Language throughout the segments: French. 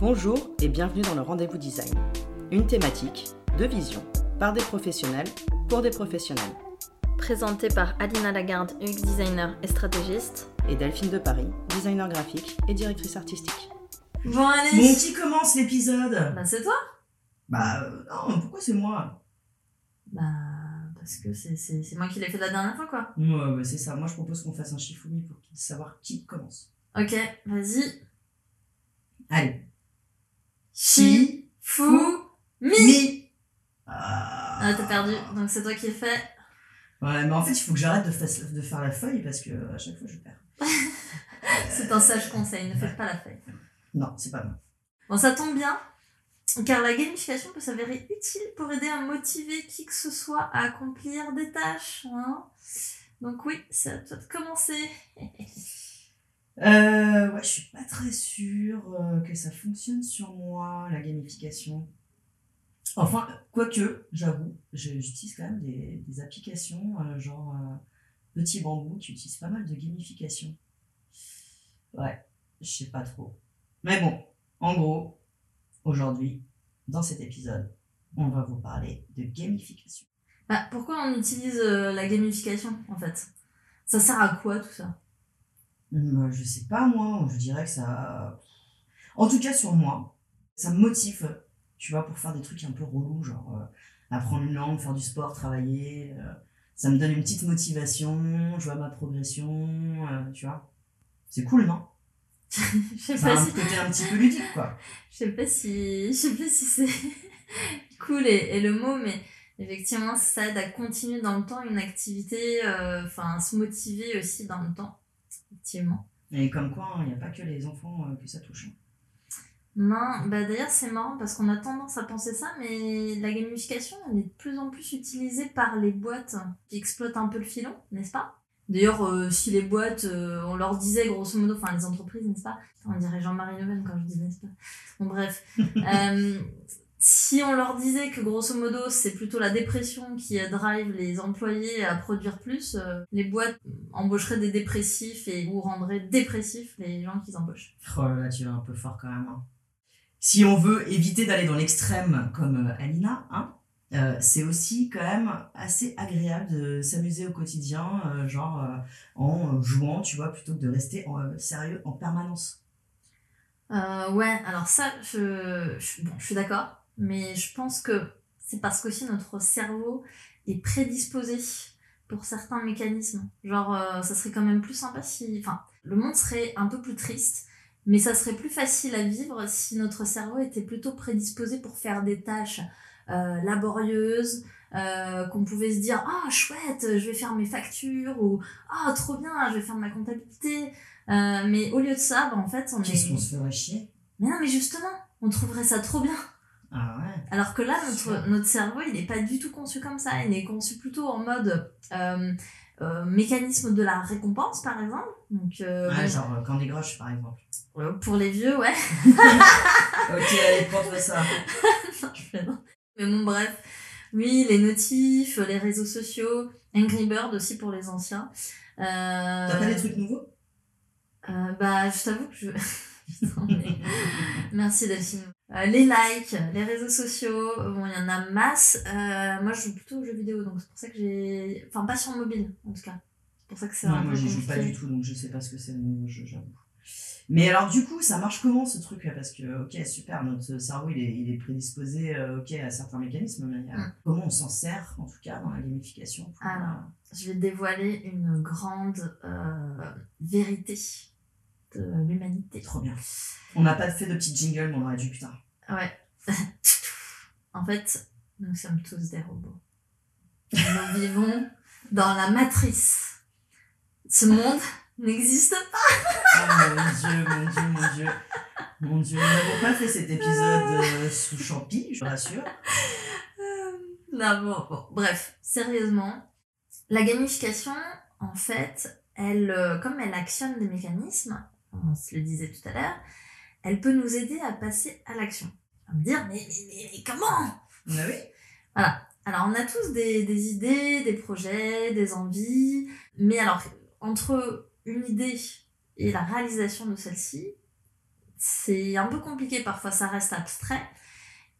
Bonjour et bienvenue dans le Rendez-vous Design. Une thématique, deux visions, par des professionnels, pour des professionnels. Présenté par Alina Lagarde, UX designer et stratégiste. Et Delphine de Paris, designer graphique et directrice artistique. Bon, allez Bon, qui commence l'épisode Bah, c'est toi? Bah, euh, non, pourquoi c'est moi? Bah, parce que c'est- c'est c'est moi qui l'ai fait la dernière fois, quoi. Ouais, ouais, c'est ça. Moi, je propose qu'on fasse un Shifumi pour savoir qui commence. Ok, vas-y. Allez. Chi, fou, mi Mi Ah, Ah, t'as perdu, donc c'est toi qui le fais. Ouais, mais en fait, il faut que j'arrête de, fa- de faire la feuille parce que à chaque fois, je perds. C'est un sage conseil, ne faites pas la feuille. Non, c'est pas moi. Bon, ça tombe bien, car la gamification peut s'avérer utile pour aider à motiver qui que ce soit à accomplir des tâches. Hein Donc oui, c'est à toi de commencer. Euh, ouais, je suis pas très sûre euh, que ça fonctionne sur moi, la gamification. Enfin, quoique, j'avoue, j'utilise quand même des, des applications, euh, genre euh, Petit Bambou, qui utilise pas mal de gamification. Ouais, je sais pas trop. Mais bon, en gros, aujourd'hui, dans cet épisode, on va vous parler de gamification. Bah, pourquoi on utilise la gamification, en fait? Ça sert à quoi, tout ça? Je sais pas, moi, je dirais que ça. En tout cas, sur moi, ça me motive, tu vois, pour faire des trucs un peu relous, genre euh, apprendre une langue, faire du sport, travailler. euh, ça me donne une petite motivation, je vois ma progression, euh, tu vois. C'est cool, non? Je sais pas un si, côté un petit peu ludique, quoi. je sais pas si, je sais pas si c'est cool et, et le mot, mais effectivement, ça aide à continuer dans le temps une activité, euh, enfin, se motiver aussi dans le temps, effectivement. Et comme quoi, il n'y a pas que les enfants euh, que ça touche. hein. Non, bah d'ailleurs c'est marrant parce qu'on a tendance à penser ça, mais la gamification elle est de plus en plus utilisée par les boîtes qui exploitent un peu le filon, n'est-ce pas? D'ailleurs, euh, si les boîtes, euh, on leur disait grosso modo, enfin les entreprises, n'est-ce pas? On dirait Jean-Marie Le Pen quand je dis n'est-ce pas? Bon bref, Euh, si on leur disait que grosso modo c'est plutôt la dépression qui drive les employés à produire plus, euh, les boîtes embaucheraient des dépressifs et ou rendraient dépressifs les gens qu'ils embauchent. Oh là là, tu vas un peu fort quand même. hein. Si on veut éviter d'aller dans l'extrême comme euh, Alina, hein, euh, c'est aussi quand même assez agréable de s'amuser au quotidien, euh, genre en jouant, tu vois, plutôt que de rester en, sérieux en permanence. Ouais, alors ça, je, je, bon, je suis d'accord, mais je pense que c'est parce qu'aussi notre cerveau est prédisposé pour certains mécanismes. Genre, euh, ça serait quand même plus sympa si... Enfin, le monde serait un peu plus triste, mais ça serait plus facile à vivre si notre cerveau était plutôt prédisposé pour faire des tâches euh, laborieuses, euh, qu'on pouvait se dire « Ah, chouette, je vais faire mes factures » ou « Ah, trop bien, je vais faire ma comptabilité ». Mais au lieu de ça, bah, en fait, on Qu'est-ce est... qu'on se ferait chier? Mais non, mais justement, on trouverait ça trop bien. Ah ouais Alors que là, notre, notre cerveau, il n'est pas du tout conçu comme ça. Il est conçu plutôt en mode euh, euh, mécanisme de la récompense, par exemple. Donc, euh, Ouais, genre euh, Candy Crush par exemple. pour les vieux, ouais. ok, allez, porte ça. Non, je plaisante. Mais bon, bref. Oui, les notifs, les réseaux sociaux, Angry Bird aussi pour les anciens. T'as pas des trucs nouveaux? Bah, je t'avoue que je. Putain, mais- Merci Delphine. Euh, les likes, les réseaux sociaux, bon, il y en a masse. Euh, moi, je joue plutôt aux jeux vidéo, donc c'est pour ça que j'ai. Enfin, pas sur mobile, en tout cas. C'est pour ça que c'est un moi j'y joue pas du tout donc je sais pas ce que c'est le nouveau jeu, j'avoue. Mais alors du coup, ça marche comment ce truc là Parce que ok super, notre cerveau il est, il est prédisposé euh, ok à certains mécanismes, mais euh, Mm. comment on s'en sert en tout cas dans la gamification pour, Alors. euh, Je vais dévoiler une grande vérité de l'humanité. Trop bien. On n'a pas fait de petit jingle, mais on aurait dû putain. Ouais. en fait, nous sommes tous des robots. Nous vivons dans la matrice. Ce monde n'existe pas. Oh mon dieu, mon dieu, mon dieu. Mon dieu, nous n'avons pas fait cet épisode euh, sous champi, je vous rassure. Non, bon, bon, bref, sérieusement, la gamification, en fait, elle, euh, comme elle actionne des mécanismes, on se le disait tout à l'heure, elle peut nous aider à passer à l'action. À me dire, mais, mais, mais, mais comment? Ah oui Alors, on a tous des, des idées, des projets, des envies, mais alors, entre une idée et la réalisation de celle-ci, c'est un peu compliqué parfois, ça reste abstrait.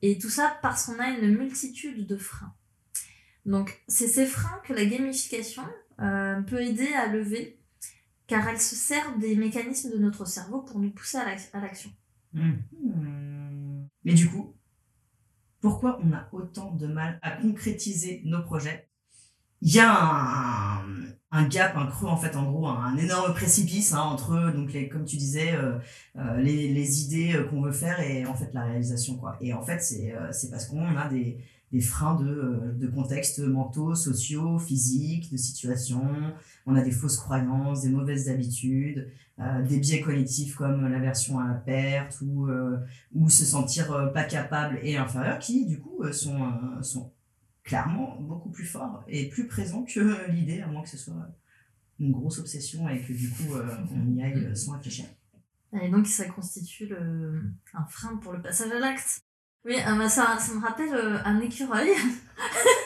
Et tout ça parce qu'on a une multitude de freins. Donc, c'est ces freins que la gamification euh, peut aider à lever, car elle se sert des mécanismes de notre cerveau pour nous pousser à l'ac- à l'action. Hmm. Mais du coup, pourquoi on a autant de mal à concrétiser nos projets? Il y a un, gap, un creux en fait, en gros, un énorme précipice hein, entre, donc les, comme tu disais, euh, euh, les, idées euh, qu'on veut faire et en fait la réalisation. Quoi. Et en fait, c'est parce qu'on a des, des freins de, euh, de contextes mentaux, sociaux, physiques, de situations. On a des fausses croyances, des mauvaises habitudes, euh, des biais cognitifs comme l'aversion à la perte ou, euh, ou se sentir pas capable et inférieur qui, du coup, sont, sont clairement beaucoup plus forts et plus présents que l'idée, à moins que ce soit une grosse obsession et que du coup, on y aille sans réfléchir. Et donc, ça constitue un frein pour le passage à l'acte. Oui, euh, bah, ça, ça me rappelle euh, un écureuil.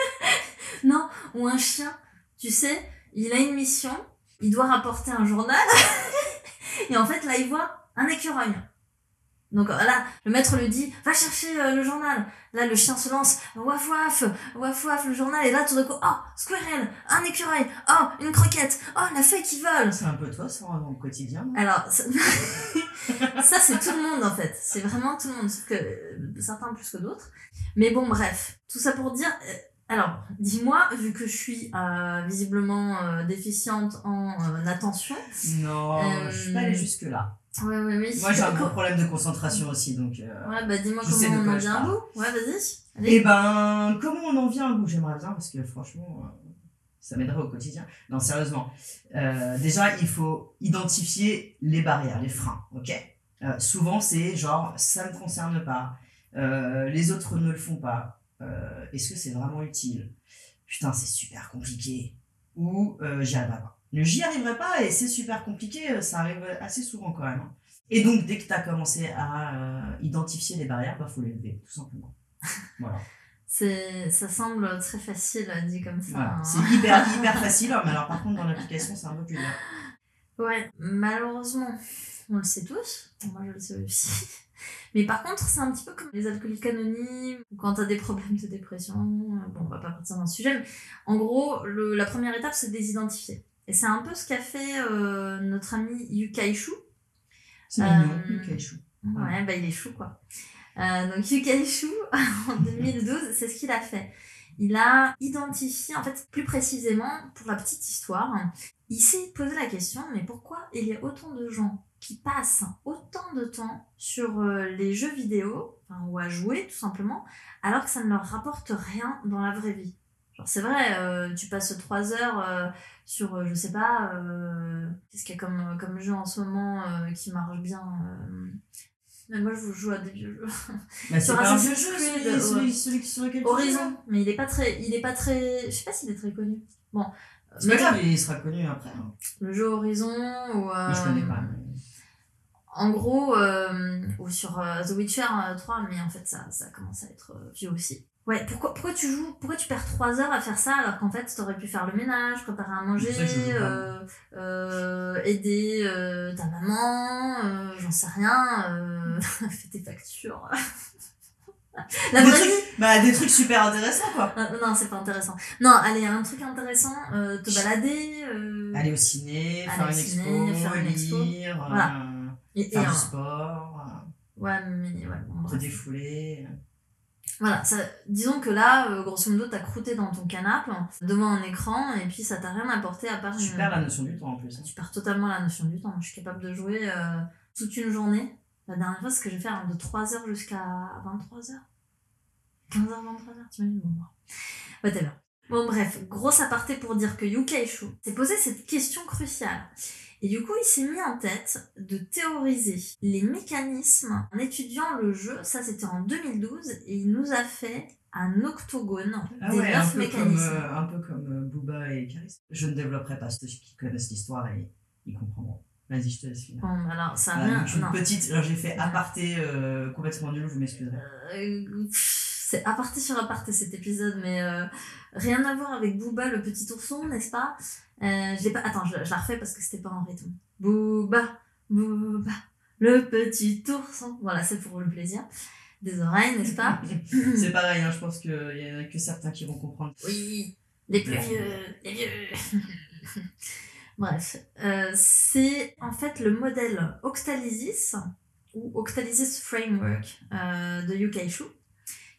non, ou un chien. Tu sais, il a une mission, il doit rapporter un journal. et en fait, là, il voit un écureuil. Donc euh, là, le maître lui dit, va chercher euh, le journal. Là, le chien se lance, waf waf, waf waf, le journal. Et là, tout d'un coup, oh, squirrel, un écureuil, oh, une croquette, oh, la feuille qui vole. C'est un peu toi, ça, dans le quotidien. Alors, ça, ça, c'est tout le monde en fait. C'est vraiment tout le monde, sauf que euh, certains plus que d'autres. Mais bon, bref, tout ça pour dire. euh, alors, dis-moi, vu que je suis euh, visiblement euh, déficiente en euh, attention. Non, je suis pas allée jusque-là. Ouais, ouais, oui. Moi, j'ai un gros problème de concentration aussi, donc... euh, Ouais, bah dis-moi comment on en vient à bout. Ouais, vas-y. Eh ben, comment on en vient à bout J'aimerais bien parce que franchement, euh, ça m'aiderait au quotidien. Non, sérieusement. Euh, déjà, il faut identifier les barrières, les freins, ok? Euh, Souvent, c'est genre, ça ne me concerne pas, les autres ne le font pas, est-ce que c'est vraiment utile? Putain, c'est super compliqué. Ou pas. Le j'y arriverai pas et c'est super compliqué, euh, ça arrive assez souvent quand même. hein. Et donc, dès que tu as commencé à euh, identifier les barrières, bah, faut les lever, tout simplement. Voilà. C'est, ça semble très facile dit comme ça. Voilà. hein. C'est hyper, hyper facile, hein, mais alors par contre, dans l'application, c'est un peu plus dur. Ouais, malheureusement, on le sait tous. Moi, je le sais aussi. Mais par contre, c'est un petit peu comme les alcooliques anonymes, quand t'as des problèmes de dépression. euh, Bon, on va pas partir dans ce sujet, mais en gros, le- la première étape, c'est de les identifier. Et c'est un peu ce qu'a fait euh, notre ami Yukaishu. C'est Euh, mignon, Yuka Chou. Ouais, bah il est chou quoi. Euh, donc Yukaishu, en 2012, c'est ce qu'il a fait. Il a identifié, en fait, plus précisément, pour la petite histoire, il s'est posé la question, mais pourquoi il y a autant de gens qui passent autant de temps sur les jeux vidéo, enfin, ou à jouer tout simplement, alors que ça ne leur rapporte rien dans la vraie vie? Genre, c'est vrai, euh, tu passes trois heures euh, sur, euh, je sais pas, euh, qu'est-ce qu'il y a comme, comme jeu en ce moment euh, qui marche bien euh, mais moi, je joue à des vieux jeux. Bah, Sur un vieux jeu, celui, celui, celui sur lequel Horizon, mais il est pas très, il est pas très, je sais pas s'il est très connu. Bon, C'est mais pas grave, il sera connu après. hein. le jeu Horizon ou euh, Moi, je connais pas. mais- en gros euh, ou sur euh, The Witcher euh, 3, mais en fait ça, ça commence à être euh, vieux aussi. Ouais, pourquoi, pourquoi tu joues, pourquoi tu perds 3 heures à faire ça alors qu'en fait t'aurais pu faire le ménage, préparer à manger, euh, euh, aider euh, ta maman, j'en sais rien, fais tes factures. La des, vraie trucs, bah, des trucs super intéressants, quoi. Non, c'est pas intéressant. Non, allez, un truc intéressant, te balader. Aller au ciné, Aller faire au une ciné, expo, faire une expo. lire, Voilà. et, et, faire du sport, ouais, mais ouais, bon, te bref. défouler. Voilà, ça, disons que là, euh, grosso modo, t'as croûté dans ton canapé, devant un écran, et puis ça t'a rien apporté à part Tu une- perds la notion du temps en plus. hein. Tu perds totalement la notion du temps. Je suis capable de jouer euh, toute une journée. La dernière fois, ce que j'ai fait hein, de 3h jusqu'à 23h. 15h, 23h, t'imagines Bon, bon. Whatever. Bon, bref, grosse aparté pour dire que Yukaishu s'est posé cette question cruciale. Et du coup, il s'est mis en tête de théoriser les mécanismes en étudiant le jeu. Ça, c'était en 2012. Et il nous a fait un octogone Ah des ouais, un neuf comme, mécanismes. euh, un peu comme euh, Booba et Caris. Je ne développerai pas, ceux qui connaissent l'histoire, ils, ils comprendront. Vas-y, je te laisse finir. Bon, alors, ça a Voilà, rien... donc, une petite, j'ai fait aparté euh, complètement nul, vous m'excuserez. Euh, pff, c'est aparté sur aparté cet épisode, mais euh, rien à voir avec Booba le petit ourson, n'est-ce pas? Euh, je l'ai pas Attends, je, je la refais parce que c'était pas en rythme. Booba, Booba, Le petit ourson. Voilà, c'est pour le plaisir des oreilles, n'est-ce pas? C'est pareil, hein, je pense qu'il y en a que certains qui vont comprendre. Oui, les plus vieux, les vieux. Bref, euh, c'est en fait le modèle Oxtalysis ou Oxtalysis Framework euh, de Yukai Shu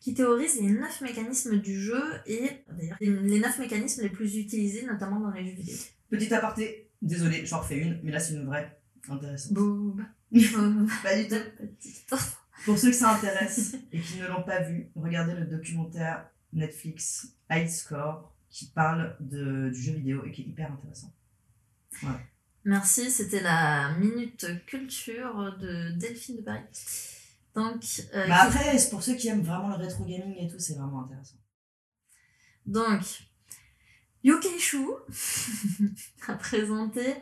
qui théorise les neuf mécanismes du jeu et d'ailleurs les neuf mécanismes les plus utilisés notamment dans les jeux vidéo. Petit aparté, désolé, j'en refais une, mais là c'est une vraie intéressante. Boum. Pas du tout. Pour ceux que ça intéresse et qui ne l'ont pas vu, regardez le documentaire Netflix High Score qui parle de, du jeu vidéo et qui est hyper intéressant. Voilà. Merci, c'était la minute culture de Delphine de Paris. Donc, euh, bah après, c'est pour ceux qui aiment vraiment le rétro gaming et tout, c'est vraiment intéressant. Donc, Yokai Shu a présenté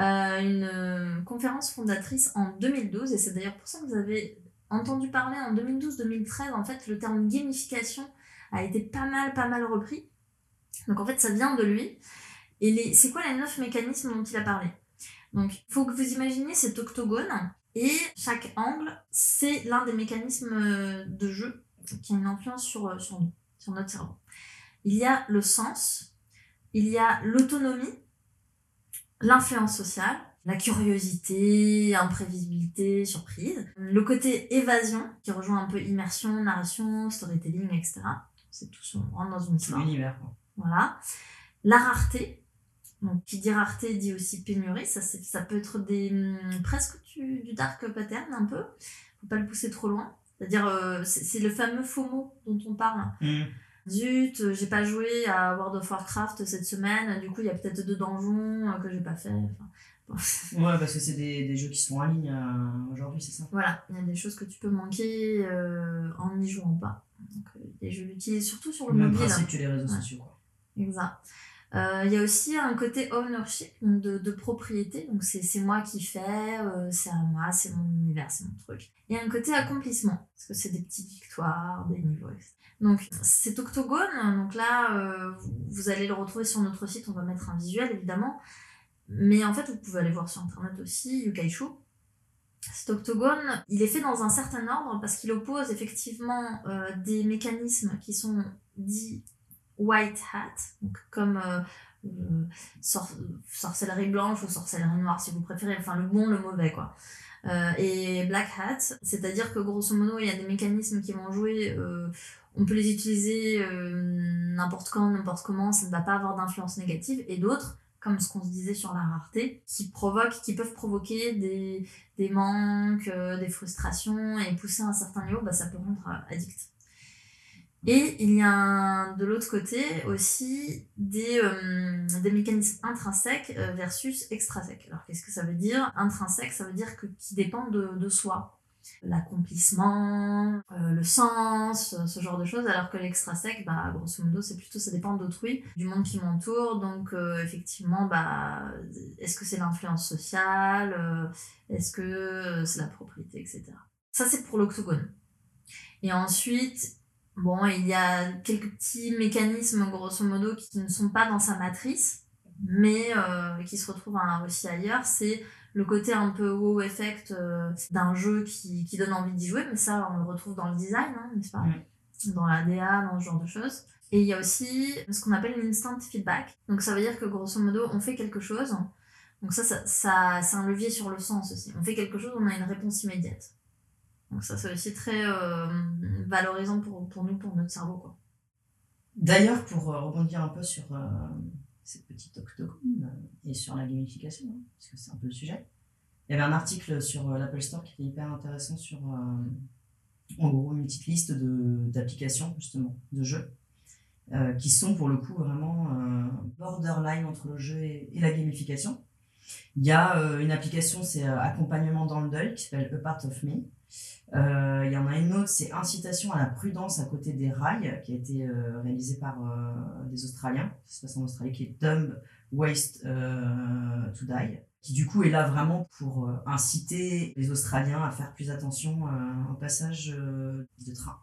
euh, une conférence fondatrice en 2012, et c'est d'ailleurs pour ça que vous avez entendu parler en 2012-2013, en fait, le terme gamification a été pas mal, pas mal repris. Donc en fait, ça vient de lui. Et c'est quoi les neuf mécanismes dont il a parlé? Donc, il faut que vous imaginiez cet octogone, et chaque angle, c'est l'un des mécanismes de jeu qui a une influence sur, sur nous, sur notre cerveau. Il y a le sens, il y a l'autonomie, l'influence sociale, la curiosité, imprévisibilité, surprise. Le côté évasion, qui rejoint un peu immersion, narration, storytelling, etc. C'est tout, on rentre dans une histoire. L'univers. Voilà. La rareté. Donc, qui dit rareté dit aussi pénurie. Ça, ça peut être des, hum, presque du, dark pattern, un peu. Faut pas le pousser trop loin. C'est-à-dire, euh, c'est le fameux FOMO dont on parle. Mmh. Zut, j'ai pas joué à World of Warcraft cette semaine, du coup il y a peut-être deux donjons euh, que j'ai pas fait. Enfin, Ouais, parce que c'est des, des, jeux qui sont en ligne euh, aujourd'hui, c'est ça? Voilà, il y a des choses que tu peux manquer euh, en n'y jouant pas. Donc, euh, je l'utilise surtout sur le Même mobile. principe que les réseaux sociaux, quoi. Exact. Il y a aussi un côté ownership, de, de propriété. Donc, c'est moi qui fais, c'est à moi, c'est mon univers, c'est mon truc. Et un côté accomplissement, parce que c'est des petites victoires, des niveaux. Donc, cet octogone, donc là, vous allez le retrouver sur notre site, on va mettre un visuel évidemment. Mais en fait, vous pouvez aller voir sur internet aussi, Yukaishu. Cet octogone, il est fait dans un certain ordre parce qu'il oppose effectivement euh, des mécanismes qui sont dits white hat, donc comme euh, euh, sorcellerie blanche ou sorcellerie noire si vous préférez, enfin le bon, le mauvais quoi. et black hat, c'est-à-dire que grosso modo il y a des mécanismes qui vont jouer, on peut les utiliser n'importe quand, n'importe comment, ça ne va pas avoir d'influence négative, et d'autres comme ce qu'on se disait sur la rareté, qui provoquent, qui peuvent provoquer des, des manques, euh, des frustrations et pousser à un certain niveau, bah, ça peut rendre euh, addict. Et il y a de l'autre côté aussi des, euh, des mécanismes intrinsèques versus extrinsèques. Alors qu'est-ce que ça veut dire? Intrinsèque, ça veut dire que qui dépendent de, de soi l'accomplissement, euh, le sens, ce genre de choses, alors que l'extra-sec, bah, grosso modo, c'est plutôt ça dépend d'autrui, du monde qui m'entoure, donc euh, effectivement, bah, est-ce que c'est l'influence sociale, euh, est-ce que c'est la propriété, etc. Ça, c'est pour l'octogone. Et ensuite, bon, il y a quelques petits mécanismes, grosso modo, qui ne sont pas dans sa matrice, mais qui se retrouvent hein, aussi ailleurs, c'est le côté un peu wow effect euh, d'un jeu qui, qui, donne envie d'y jouer, mais ça, on le retrouve dans le design, hein, n'est-ce pas? Dans la DA, dans ce genre de choses. Et il y a aussi ce qu'on appelle l'instant feedback. Donc ça veut dire que grosso modo, on fait quelque chose. Donc ça, ça, ça c'est un levier sur le sens aussi. On fait quelque chose, on a une réponse immédiate. Donc ça, c'est aussi très euh, valorisant pour, pour nous, pour notre cerveau. Quoi. D'ailleurs, pour euh, rebondir un peu sur cette petite octogone euh, et sur la gamification, hein, parce que c'est un peu le sujet. Il y avait un article sur euh, l'Apple Store qui était hyper intéressant sur, euh, en gros, une petite liste d'applications, justement, de jeux, qui sont pour le coup vraiment borderline entre le jeu et, la gamification. Il y a une application, c'est Accompagnement dans le deuil, qui s'appelle A Part of Me. Euh, il y en a une autre, c'est Incitation à la prudence à côté des rails, qui a été euh, réalisé par euh, des Australiens, ça se passe en Australie, qui est Dumb Waste to Die, qui du coup est là vraiment pour inciter les Australiens à faire plus attention au passage de train.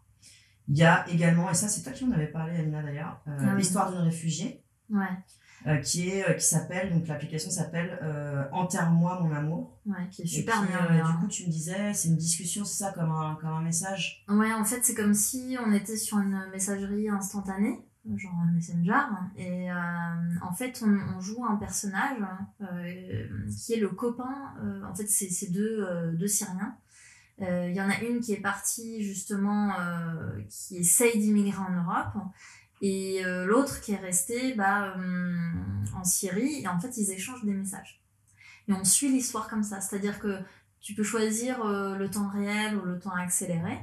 Il y a également, et ça c'est toi qui en avais parlé Amina d'ailleurs, ah l'histoire d'une réfugiée. Ouais. Euh, qui est euh, qui s'appelle donc l'application s'appelle euh, Enterre-moi mon amour. Ouais, qui est super qui, bien. du coup, tu me disais, c'est une discussion, c'est ça, comme un, comme un message? Ouais, en fait, c'est comme si on était sur une messagerie instantanée, genre un Messenger, et euh, en fait, on, on joue un personnage euh, qui est le copain, euh, en fait, c'est c'est deux, deux Syriens. Il y en a une qui est partie justement, qui essaye d'immigrer en Europe, et euh, l'autre qui est restée bah, euh, en Syrie, et en fait, ils échangent des messages. Et on suit l'histoire comme ça, c'est-à-dire que tu peux choisir euh, le temps réel ou le temps accéléré.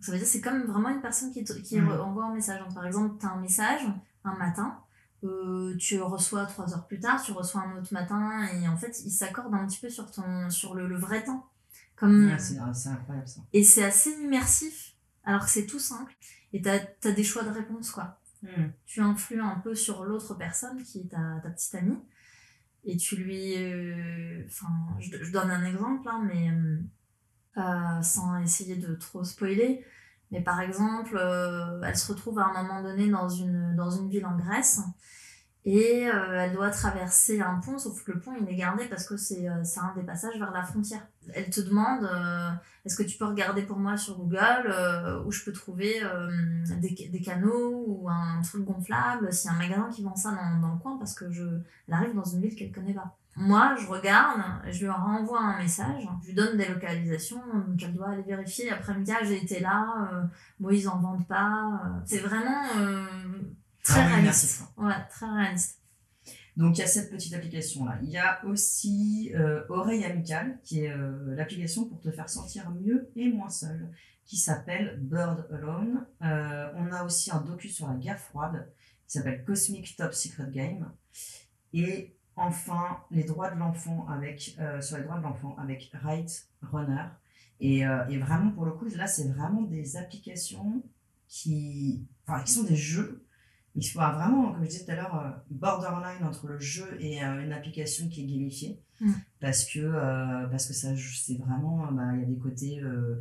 Ça veut dire c'est comme vraiment une personne qui, qui re- envoie un message. Donc, par exemple, tu as un message un matin, tu reçois trois heures plus tard, tu reçois un autre matin, et en fait, ils s'accordent un petit peu sur, ton, sur le, le vrai temps. Comme, Ouais, c'est incroyable ça. et c'est assez immersif, alors que c'est tout simple. Et tu as, des choix de réponse, quoi. Hmm. Tu influes un peu sur l'autre personne qui est ta, ta petite amie. Et tu lui. euh, Enfin, je, je donne un exemple, hein, mais euh, euh, sans essayer de trop spoiler. Mais par exemple, elle se retrouve à un moment donné dans une, dans une ville en Grèce. Et euh, elle doit traverser un pont, sauf que le pont il est gardé parce que c'est euh, un des passages vers la frontière. Elle te demande euh, est-ce que tu peux regarder pour moi sur Google où je peux trouver des, des canaux ou un truc gonflable, s'il y a un magasin qui vend ça dans, dans le coin parce que je, elle arrive dans une ville qu'elle connaît pas. Moi, je regarde, je lui renvoie un message, je lui donne des localisations qu'elle doit aller vérifier. Après-midi, ah, j'ai été là, bon, ils en vendent pas. C'est vraiment très Ah réaliste. Ouais, très réaliste. Donc il y a cette petite application là. Il y a aussi euh, Oreille Amicale, qui est euh, l'application pour te faire sentir mieux et moins seul, qui s'appelle Bird Alone. Euh, on a aussi un docu sur la guerre froide, qui s'appelle Cosmic Top Secret Game. Et enfin, les droits de l'enfant avec sur les droits de l'enfant avec Right Runner. Et, et vraiment pour le coup, là c'est vraiment des applications qui, enfin, qui sont des jeux il faut vraiment, comme je disais tout à l'heure, euh, borderline entre le jeu et euh, une application qui est gamifiée. Mm. Parce que, euh, parce que ça, c'est vraiment, bah, il y a des côtés euh,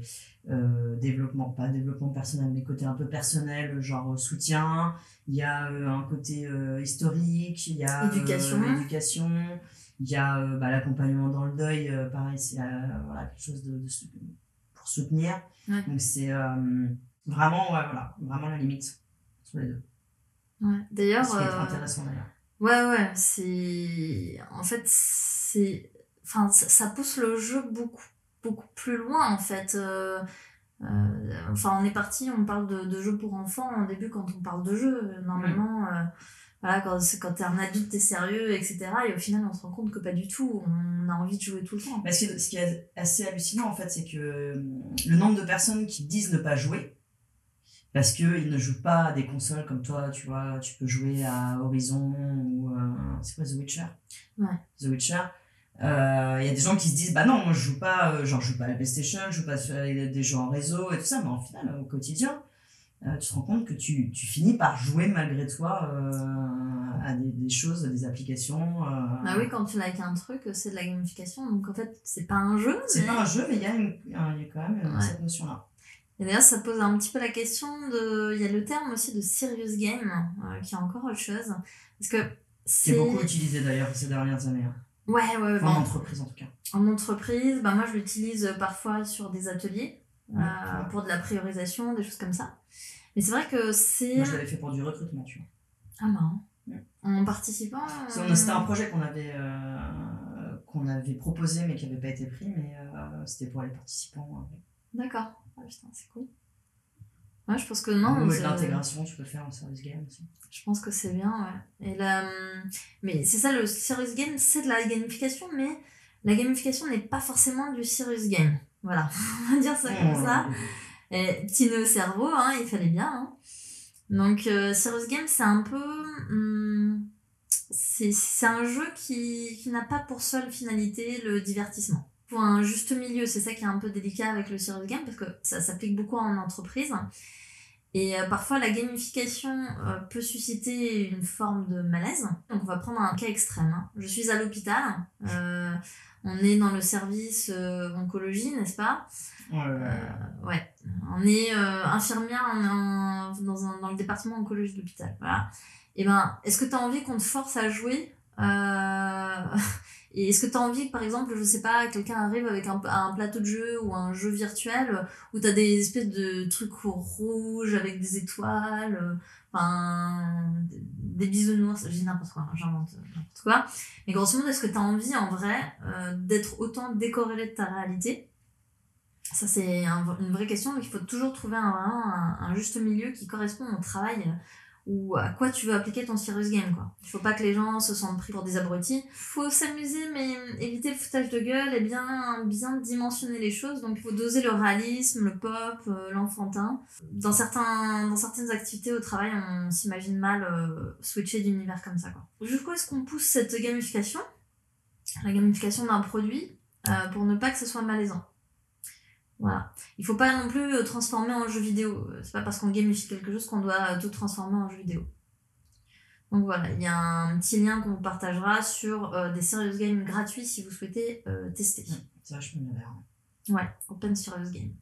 euh, développement, pas développement personnel, mais côté un peu personnel, genre soutien. Il y a un côté historique, il y a Éducation. l'éducation, il y a bah, l'accompagnement dans le deuil, pareil, c'est voilà, quelque chose de, pour soutenir. Ouais. Donc c'est vraiment, ouais, voilà, vraiment la limite sur les deux. Ouais. D'ailleurs, Ce qui est euh, intéressant d'ailleurs. Ouais, ouais, c'est. En fait, c'est. Enfin, ça, ça pousse le jeu beaucoup, beaucoup plus loin, en fait. Euh, euh, Enfin, on est parti, on parle de, de jeux pour enfants au début quand on parle de jeux. Normalement, euh, voilà, quand, c'est- quand t'es un adulte, t'es sérieux, etc. Et au final, on se rend compte que pas du tout. On a envie de jouer tout le temps. Que ce qui est assez hallucinant, en fait, c'est que le nombre de personnes qui disent ne pas jouer, parce qu'ils ne jouent pas à des consoles comme toi, tu vois, tu peux jouer à Horizon ou euh, c'est quoi The Witcher? Ouais. The Witcher. Euh, Il y a des gens qui se disent bah non moi je joue pas euh, genre je joue pas à la PlayStation je joue pas sur des jeux en réseau et tout ça mais en final au quotidien euh, tu te rends compte que tu, tu finis par jouer malgré toi à des, des choses des applications Bah oui, quand tu likes un truc, c'est de la gamification. Donc en fait, c'est pas un jeu. c'est mais- pas un jeu mais il y y a quand même Ouais. cette notion là Et d'ailleurs, ça pose un petit peu la question de. Il y a le terme aussi de serious game, euh, qui est encore autre chose. Parce que C'est c'est. beaucoup utilisé d'ailleurs ces dernières années. hein. Ouais, ouais, ouais. Enfin, en bon. entreprise en tout cas. En entreprise, bah moi je l'utilise parfois sur des ateliers euh, Ouais, pour de la priorisation, des choses comme ça. Mais c'est vrai que c'est. Moi je l'avais fait pour du recrutement, tu vois. Ah, marrant. Ouais. En participant. Euh, C'était un projet qu'on avait, euh, qu'on avait proposé mais qui n'avait pas été pris, mais euh, c'était pour les participants. euh. D'accord. Ah, putain, c'est cool. Ouais, je pense que non. C'est- l'intégration, tu peux faire en service game aussi. Je pense que c'est bien, ouais. Et la... hum, Mais c'est ça, le serious game, c'est de la gamification, mais la gamification n'est pas forcément du serious game. Voilà, on va dire ça comme ça. Et petit nœud au cerveau, hein, il fallait bien. hein. Donc, euh, serious game, c'est un peu... hum, c'est c'est un jeu qui, qui n'a pas pour seule finalité le divertissement. Un juste milieu, c'est ça qui est un peu délicat avec le serious game, parce que ça s'applique beaucoup en entreprise. Et euh, parfois, la gamification euh, peut susciter une forme de malaise. Donc, on va prendre un cas extrême. hein. Je suis à l'hôpital. euh, on est dans le service euh, oncologie, n'est-ce pas? Ouais, ouais. Euh. On est infirmière on est en- dans, un- dans le département oncologie de l'hôpital. Voilà. et ben, est-ce que tu as envie qu'on te force à jouer? Et est-ce que tu as envie que, par exemple, je sais pas, quelqu'un arrive avec un, plateau de jeu ou un jeu virtuel où tu as des espèces de trucs rouges avec des étoiles, enfin, des bisounours, dis n'importe quoi, j'invente n'importe quoi. Mais grosso modo, est-ce que tu as envie, en vrai, euh, d'être autant décorrélé de ta réalité? Ça, c'est une vraie question, donc il faut toujours trouver un, un, juste milieu qui correspond au travail ou à quoi tu veux appliquer ton serious game quoi. Il faut pas que les gens se sentent pris pour des abrutis. Faut s'amuser mais éviter le foutage de gueule et bien bien dimensionner les choses. Donc il faut doser le réalisme, le pop, euh, l'enfantin. Dans certains dans certaines activités au travail, on s'imagine mal euh, switcher d'univers comme ça quoi. Jusqu'où est-ce qu'on pousse cette gamification? La gamification d'un produit euh, pour ne pas que ce soit malaisant. Voilà. Il faut pas non plus euh, transformer en jeu vidéo. C'est pas parce qu'on gamifie quelque chose qu'on doit tout transformer en jeu vidéo. Donc voilà, il y a un petit lien qu'on vous partagera sur euh, des serious games gratuits si vous souhaitez euh, tester. C'est vachement bien Ouais, Open Serious Game.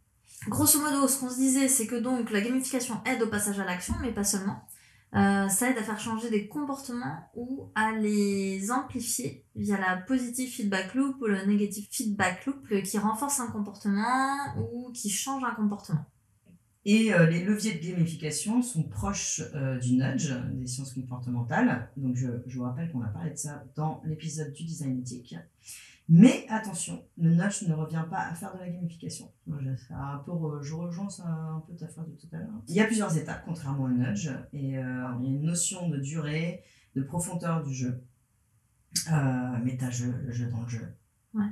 Grosso modo, ce qu'on se disait, c'est que donc la gamification aide au passage à l'action, mais pas seulement. Euh, ça aide à faire changer des comportements ou à les amplifier via la positive feedback loop ou le negative feedback loop qui renforce un comportement ou qui change un comportement. Et euh, les leviers de gamification sont proches euh, du nudge, des sciences comportementales. Donc je, je vous rappelle qu'on a parlé de ça dans l'épisode du design éthique. Mais attention, le nudge ne revient pas à faire de la gamification. Un peu, je rejoins ça un peu ta phrase de tout à l'heure. Il y a plusieurs étapes, contrairement au nudge, et euh, il y a une notion de durée, de profondeur du jeu. Euh, méta-jeu, le jeu dans le jeu. Ouais.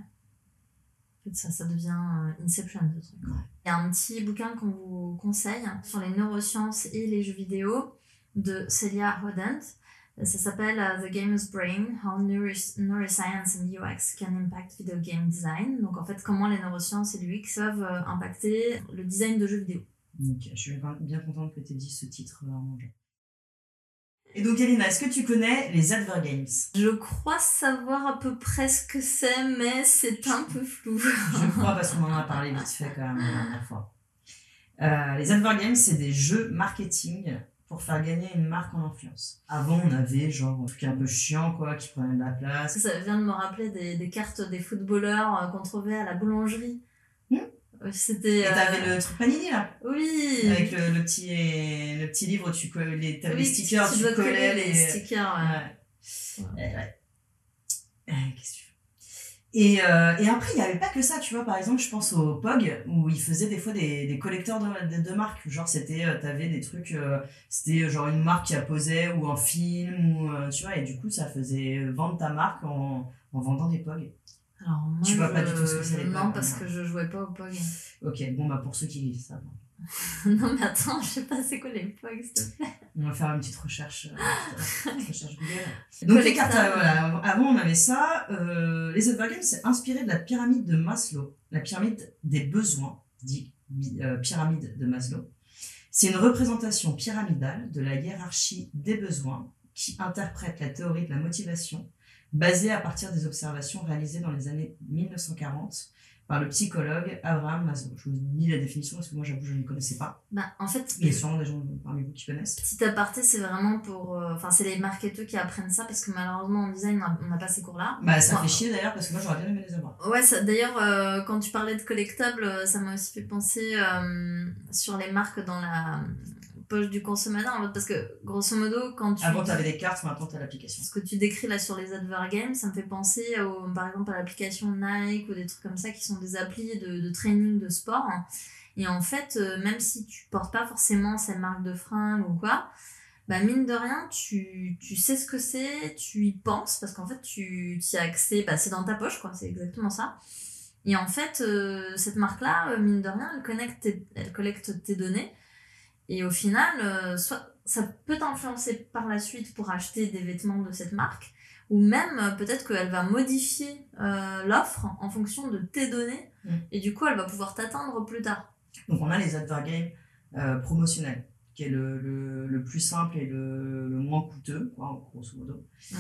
Ça, ça devient euh, Inception, ce truc. Ouais. Il y a un petit bouquin qu'on vous conseille sur les neurosciences et les jeux vidéo de Celia Hodent ça s'appelle uh, The Gamer's Brain, How Neuroscience and UX Can Impact Video Game Design. Donc en fait, comment les neurosciences et l'UX peuvent euh, impacter le design de jeux vidéo. Ok, je suis bien contente que tu aies dit ce titre euh, en anglais. Et donc Elina, est-ce que tu connais les Advergames Je crois savoir à peu près ce que c'est, mais c'est un peu flou. je crois parce qu'on en a parlé vite fait quand même la dernière fois. Euh, les Advergames, c'est des jeux marketing pour faire gagner une marque en influence. Avant, on avait genre un truc un peu chiant, quoi, qui prenait de la place. Ça vient de me rappeler des, des cartes des footballeurs euh, qu'on trouvait à la boulangerie. Hmm. C'était. Et t'avais euh... le truc Panini là Oui Avec le, le, petit, le petit livre où tu collais les, oui, les stickers, tu, tu, collais les... les stickers. Ouais. ouais. ouais. ouais. Qu'est-ce que tu et, euh, et après, il n'y avait pas que ça, tu vois. Par exemple, je pense au POG, où ils faisaient des fois des, des collecteurs de, de, de marques. Genre, c'était, euh, t'avais des trucs, euh, c'était genre une marque qui apposait, ou un film, ou, euh, tu vois, et du coup, ça faisait vendre ta marque en, en vendant des POG. Alors, moi, tu vois je... pas du tout ce que c'est les POG Non, parce que je jouais pas au POG. Ok, bon, bah pour ceux qui lisent ça. Bon. non, mais attends, je sais pas c'est quoi les POG, s'il te plaît? On va faire une petite recherche, euh, petite recherche Google. Donc, les cartes, euh, voilà, avant on avait ça. Euh, les Advergames, c'est inspiré de la pyramide de Maslow, la pyramide des besoins, dit euh, pyramide de Maslow. C'est une représentation pyramidale de la hiérarchie des besoins qui interprète la théorie de la motivation basée à partir des observations réalisées dans les années 1940 par le psychologue Abraham Maslow. Je vous lis la définition parce que moi j'avoue je ne connaissais pas. Bah, en fait, il y a sûrement des gens parmi vous qui connaissent. Petit aparté, c'est vraiment pour. Enfin, euh, c'est les marketeurs qui apprennent ça parce que malheureusement en design on n'a pas ces cours-là. Bah, ça enfin, fait chier d'ailleurs parce que moi j'aurais bien aimé les avoir. Ouais, d'ailleurs, euh, quand tu parlais de collectables, ça m'a aussi fait penser euh, sur les marques dans la poche du consommateur parce que grosso modo quand tu avant t'avais des cartes maintenant t'as l'application. ce que tu décris là sur les advergames ça me fait penser au, par exemple à l'application Nike ou des trucs comme ça qui sont des applis de, de training de sport. Et en fait euh, même si tu portes pas forcément ces marques de fringues ou quoi bah mine de rien tu, tu sais ce que c'est tu y penses parce qu'en fait tu y as accès bah, c'est dans ta poche quoi c'est exactement ça. Et en fait euh, cette marque là mine de rien elle connecte tes, elle collecte tes données et au final, euh, soit ça peut t'influencer par la suite pour acheter des vêtements de cette marque, ou même euh, peut-être qu'elle va modifier euh, l'offre en fonction de tes données, Mm. et du coup, elle va pouvoir t'atteindre plus tard. Donc on a les advergames promotionnels, qui est le, le, le, plus simple et le, le moins coûteux, quoi, grosso modo. Mm.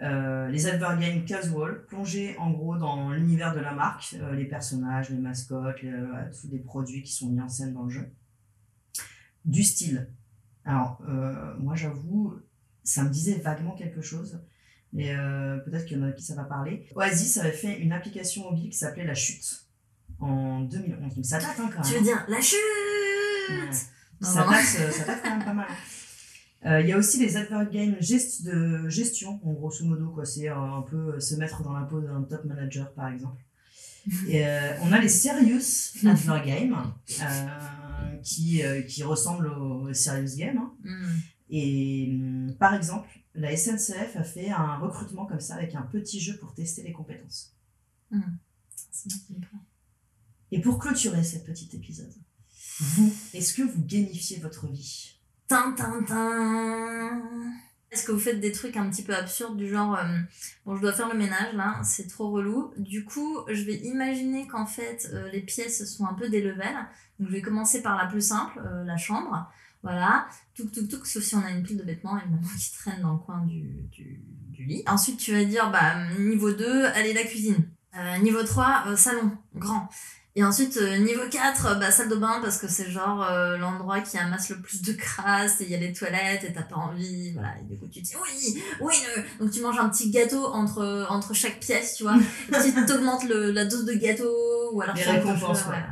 Euh, les advergames casual, plongés en gros dans l'univers de la marque, euh, les personnages, les mascottes, les, tous les produits qui sont mis en scène dans le jeu. Du style. Alors, euh, moi j'avoue, Ça me disait vaguement quelque chose. Mais euh, peut-être qu'il y en a qui ça va parler. Oasis avait fait une application mobile qui s'appelait La Chute en 2011. Donc ça date hein, quand même. Tu veux dire la chute Ouais. Non, ça, non. date, euh, ça date quand même pas mal. Euh, Il y a aussi les advert games gest de gestion, en grosso modo, quoi. C'est un peu se mettre dans la peau d'un top manager, par exemple. Et euh, on a les serious advert games, euh, qui, euh, qui ressemblent aux serious games. hein. Hmm. Et hum, par exemple, la SNCF a fait un recrutement comme ça avec un petit jeu pour tester les compétences. Plaît. Et pour clôturer cet petit épisode, vous, est-ce que vous gamifiez votre vie? Est-ce que vous faites des trucs un petit peu absurdes du genre euh, bon je dois faire le ménage là c'est trop relou. Du coup je vais imaginer qu'en fait euh, les pièces sont un peu des levels. Donc je vais commencer par la plus simple euh, la chambre. Voilà. Tout tout tout sauf si on a une pile de vêtements évidemment qui traîne dans le coin du, du, du lit. Ensuite tu vas dire bah niveau 2 allez la cuisine. Niveau 3 euh, salon grand et ensuite, euh, niveau 4, bah, salle de bain, parce que c'est genre euh, l'endroit qui amasse le plus de crasse, et il y a les toilettes, et t'as pas envie, voilà. Et du coup, tu dis, oui, oui, le... donc tu manges un petit gâteau entre, entre chaque pièce, tu vois. et tu t'augmentes la dose de gâteau, ou alors Les récompenses, ouais.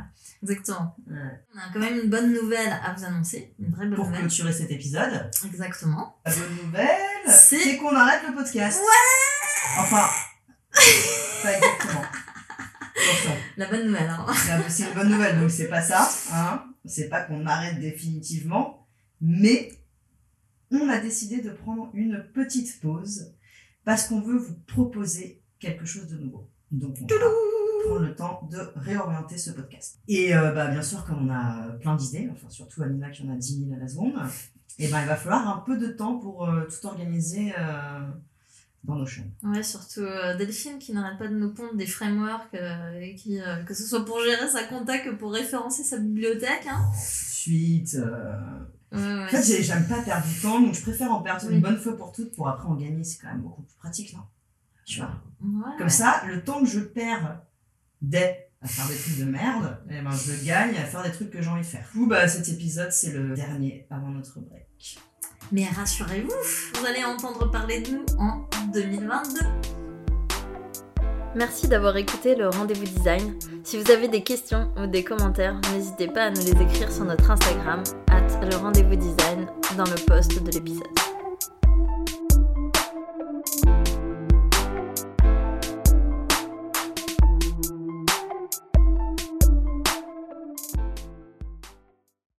Exactement. Ouais. On a quand même une bonne nouvelle à vous annoncer, une vraie bonne Pour nouvelle. clôturer cet épisode, Exactement. la bonne nouvelle, c'est qu'on arrête le podcast. Ouais Enfin, pas exactement. La bonne nouvelle, hein. la- c'est une bonne nouvelle, donc c'est pas ça. Hein. C'est pas qu'on arrête définitivement, mais on a décidé de prendre une petite pause parce qu'on veut vous proposer quelque chose de nouveau. Donc on va prendre le temps de réorienter ce podcast. Et euh, bah, bien sûr, comme on a plein d'idées, enfin surtout Amina qui en a 10 000 à la seconde, et ben il va falloir un peu de temps pour euh, tout organiser euh, dans nos chaînes. Ouais, surtout euh, Delphine qui n'arrête pas de nous pondre des frameworks, euh, et qui, euh, que ce soit pour gérer sa compta que pour référencer sa bibliothèque. Hein. Suite. Ouais, ouais. En fait, j'ai- j'aime pas perdre du temps, donc je préfère en perdre Oui. une bonne fois pour toutes pour après en gagner. C'est quand même beaucoup plus pratique, non? Tu vois? Ouais, Comme ça, le temps que je perds dès à faire des trucs de merde, eh ben, je le gagne à faire des trucs que j'ai envie de faire. Du coup, bah, cet épisode, c'est le dernier avant notre break. Mais rassurez-vous, vous allez entendre parler de nous en 2022. Merci d'avoir écouté le Rendez-vous Design. Si vous avez des questions ou des commentaires, n'hésitez pas à nous les écrire sur notre Instagram, at le rendez-vous design, dans le post de l'épisode.